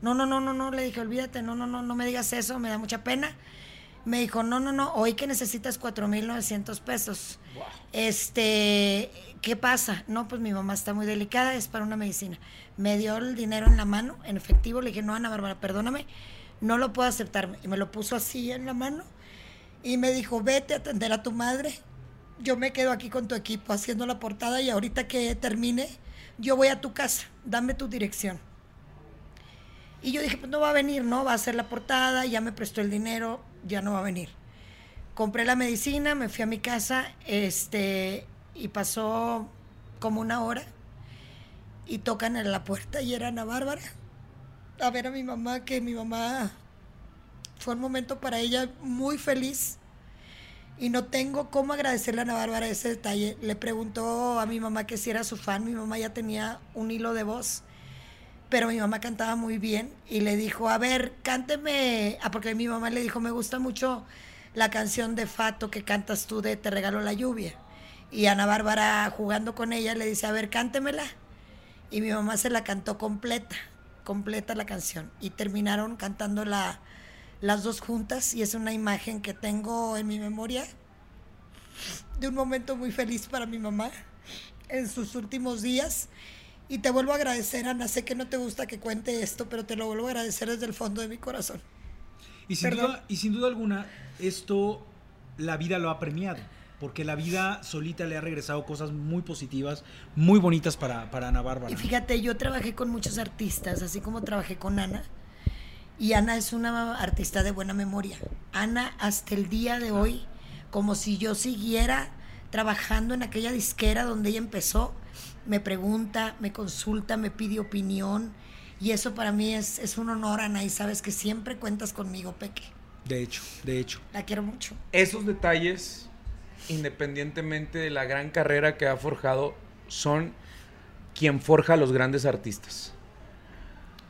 No, no, no, no, no, le dije, olvídate, no, no, no, no me digas eso, me da mucha pena. Me dijo, no, no, no, hoy que necesitas 4.900 pesos. Este, ¿qué pasa? No, pues mi mamá está muy delicada, es para una medicina. Me dio el dinero en la mano, en efectivo, le dije, no, Ana Bárbara, perdóname, no lo puedo aceptar. Y me lo puso así en la mano y me dijo, vete a atender a tu madre. Yo me quedo aquí con tu equipo haciendo la portada y ahorita que termine, yo voy a tu casa, dame tu dirección. Y yo dije, pues no va a venir, ¿no? Va a hacer la portada, ya me prestó el dinero, ya no va a venir. Compré la medicina, me fui a mi casa, este, y pasó como una hora y tocan en la puerta y era Ana Bárbara a ver a mi mamá, que mi mamá fue un momento para ella muy feliz y no tengo cómo agradecerle a Ana Bárbara ese detalle. Le preguntó a mi mamá que si era su fan, mi mamá ya tenía un hilo de voz, pero mi mamá cantaba muy bien y le dijo, a ver, cánteme, ah, porque mi mamá le dijo, me gusta mucho la canción de Fato que cantas tú de Te regalo la lluvia. Y Ana Bárbara jugando con ella le dice, a ver, cántemela. Y mi mamá se la cantó completa, completa la canción. Y terminaron cantándola las dos juntas y es una imagen que tengo en mi memoria de un momento muy feliz para mi mamá en sus últimos días Y te vuelvo a agradecer, Ana. Sé que no te gusta que cuente esto, pero te lo vuelvo a agradecer desde el fondo de mi corazón. Y sin, duda, y sin duda alguna, esto la vida lo ha premiado. Porque la vida solita le ha regresado cosas muy positivas, muy bonitas para, para Ana Bárbara. Y fíjate, yo trabajé con muchos artistas, así como trabajé con Ana. Y Ana es una artista de buena memoria. Ana, hasta el día de hoy, como si yo siguiera trabajando en aquella disquera donde ella empezó, me pregunta, me consulta, me pide opinión. Y eso para mí es, es un honor, Ana, y sabes que siempre cuentas conmigo, Peque. De hecho, de hecho. La quiero mucho. Esos detalles, independientemente de la gran carrera que ha forjado, son quien forja a los grandes artistas.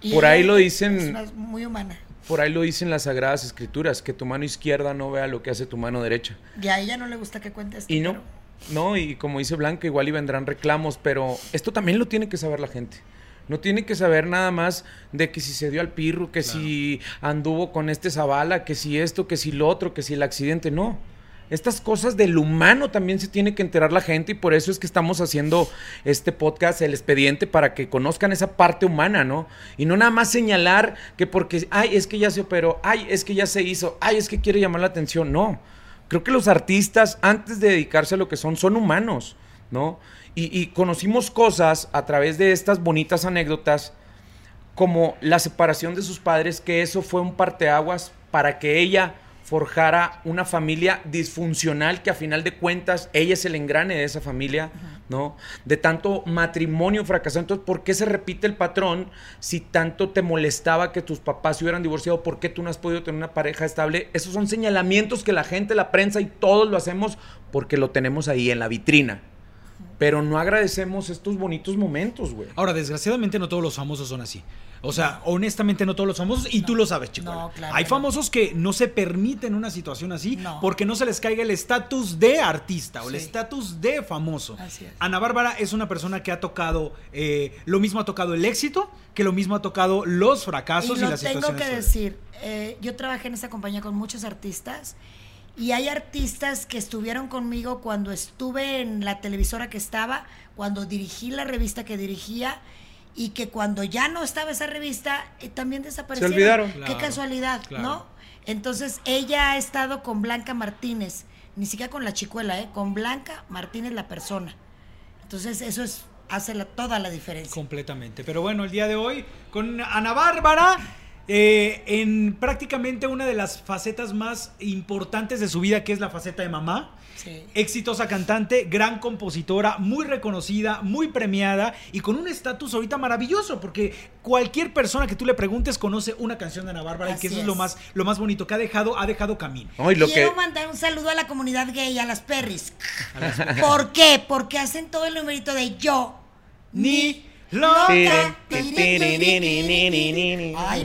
Y Por ahí lo dicen- Es una- muy humana. Por ahí lo dicen las sagradas escrituras, que tu mano izquierda no vea lo que hace tu mano derecha. Y a ella no le gusta que cuentes esto. Y no, pero- no, y como dice Blanca, igual y vendrán reclamos, pero esto también lo tiene que saber la gente. No tiene que saber nada más de que si se dio al pirro, que si anduvo con este Zavala, que si esto, que si lo otro, que si el accidente. No. Estas cosas del humano también se tiene que enterar la gente y por eso es que estamos haciendo este podcast, el expediente, para que conozcan esa parte humana, ¿no? Y no nada más señalar que porque, ay, es que ya se operó, ay, es que ya se hizo, ay, es que quiere llamar la atención. No. Creo que los artistas, antes de dedicarse a lo que son, son humanos, ¿no? Y, y conocimos cosas a través de estas bonitas anécdotas, como la separación de sus padres, que eso fue un parteaguas para que ella forjara una familia disfuncional, que a final de cuentas ella es el engrane de esa familia, ¿no? De tanto matrimonio fracasado. Entonces, ¿por qué se repite el patrón si tanto te molestaba que tus papás se hubieran divorciado? ¿Por qué tú no has podido tener una pareja estable? Esos son señalamientos que la gente, la prensa y todos lo hacemos porque lo tenemos ahí en la vitrina. Pero no agradecemos estos bonitos momentos, güey. Ahora, desgraciadamente no todos los famosos son así. O sea, honestamente no todos los famosos, y tú lo sabes, chico. No, claro Hay famosos que no se permiten una situación así No. porque no se les caiga el estatus de artista o el Sí. estatus de famoso. Así es. Ana Bárbara es una persona que ha tocado, eh, lo mismo ha tocado el éxito, que lo mismo ha tocado los fracasos y y, lo las tengo situaciones. que decir, eh, yo trabajé en esa compañía con muchos artistas y hay artistas que estuvieron conmigo cuando estuve en la televisora que estaba, cuando dirigí la revista que dirigía y que cuando ya no estaba esa revista eh, también desaparecieron. olvidaron. Qué Claro, casualidad, claro. ¿no? Entonces ella ha estado con Blanca Martínez, ni siquiera con la chicuela, ¿eh? con Blanca Martínez la persona. Entonces eso es hace la- toda la diferencia. Completamente. Pero bueno, el día de hoy con Ana Bárbara. Eh, en prácticamente una de las facetas más importantes de su vida, que es la faceta de mamá. Sí. Exitosa cantante, gran compositora, muy reconocida, muy premiada y con un estatus ahorita maravilloso, porque cualquier persona que tú le preguntes conoce una canción de Ana Bárbara y que eso es. lo más, lo más bonito, que ha dejado, ha dejado camino. No, y lo Quiero que, mandar un saludo a la comunidad gay, a las perris. ¿Por qué? Porque hacen todo el numerito de yo. Ni loca. Ay,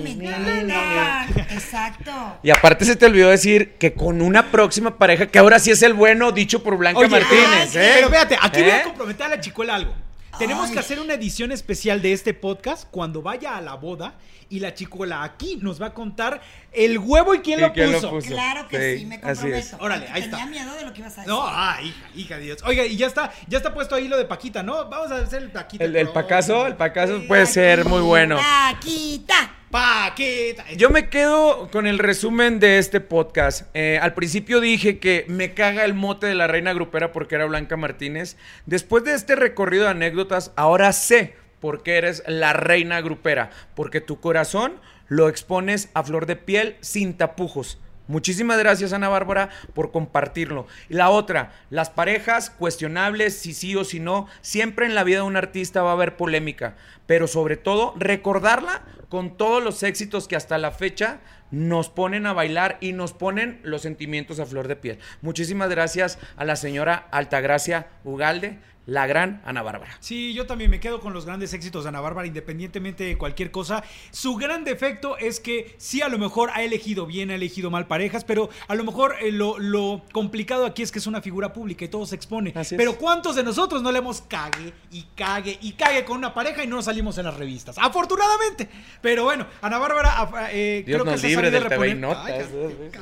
me encanta. Exacto. Y aparte se te olvidó decir que con una próxima pareja, que ahora sí es el bueno, dicho por Blanca Oye, Martínez, ay, ¿eh? Pero fíjate, aquí voy ¿Eh? a comprometer a la chicuela algo. Tenemos Ay. que hacer una edición especial de este podcast cuando vaya a la boda y la chicuela aquí nos va a contar el huevo y quién, ¿Y lo, quién lo puso. Claro que Sí, sí, me así es. comprometo. Órale, ahí está. Tenía miedo de lo que ibas a decir. No, ah, hija, hija de Dios. Oiga, y ya está, ya está puesto ahí lo de Paquita, ¿no? Vamos a hacer el Paquita. El, el pacazo, el pacazo Sí, puede ser muy bueno. Paquita. Paquita. Yo me quedo con el resumen de este podcast. Eh, al principio dije que me caga el mote de la reina grupera porque era Blanca Martínez. Después de este recorrido de anécdotas, ahora sé por qué eres la reina grupera. Porque tu corazón lo expones a flor de piel sin tapujos. Muchísimas gracias, Ana Bárbara, por compartirlo. La otra, las parejas cuestionables, si sí o si no, siempre en la vida de un artista va a haber polémica, pero sobre todo recordarla con todos los éxitos que hasta la fecha nos ponen a bailar y nos ponen los sentimientos a flor de piel. Muchísimas gracias a la señora Altagracia Ugalde, la gran Ana Bárbara. Sí, yo también me quedo con los grandes éxitos de Ana Bárbara, independientemente de cualquier cosa. Su gran defecto es que sí, a lo mejor ha elegido bien, ha elegido mal parejas, pero a lo mejor eh, lo, lo complicado aquí es que es una figura pública y todo se expone. Así es. Pero ¿cuántos de nosotros no le hemos cague y cague y cague con una pareja y no nos salimos en las revistas? Afortunadamente. Pero bueno, Ana Bárbara ah, eh, Dios creo que nos se ha libre sabido del TV y reponer. Notas.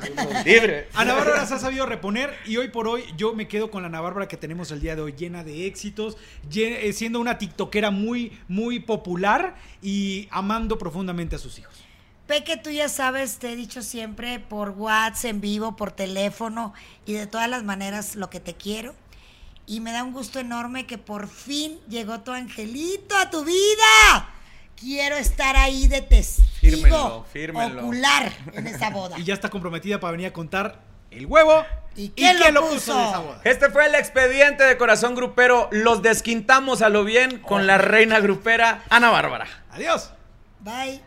Ay, Dios nos libre. Ana Bárbara se ha sabido reponer y hoy por hoy yo me quedo con la Ana Bárbara que tenemos el día de hoy llena de éxitos, eh, siendo una tiktokera muy, muy popular y amando profundamente a sus hijos. Peque, tú ya sabes, te he dicho siempre por WhatsApp, en vivo, por teléfono y de todas las maneras lo que te quiero. Y me da un gusto enorme que por fin llegó tu angelito a tu vida. Quiero estar ahí de testigo Fírmenlo, fírmenlo. ocular en esa boda. Y ya está comprometida para venir a contar el huevo. ¿Y quién lo puso? de esa boda. Este fue el expediente de Corazón Grupero. Los desquintamos a lo bien con la reina grupera Ana Bárbara. Adiós. Bye.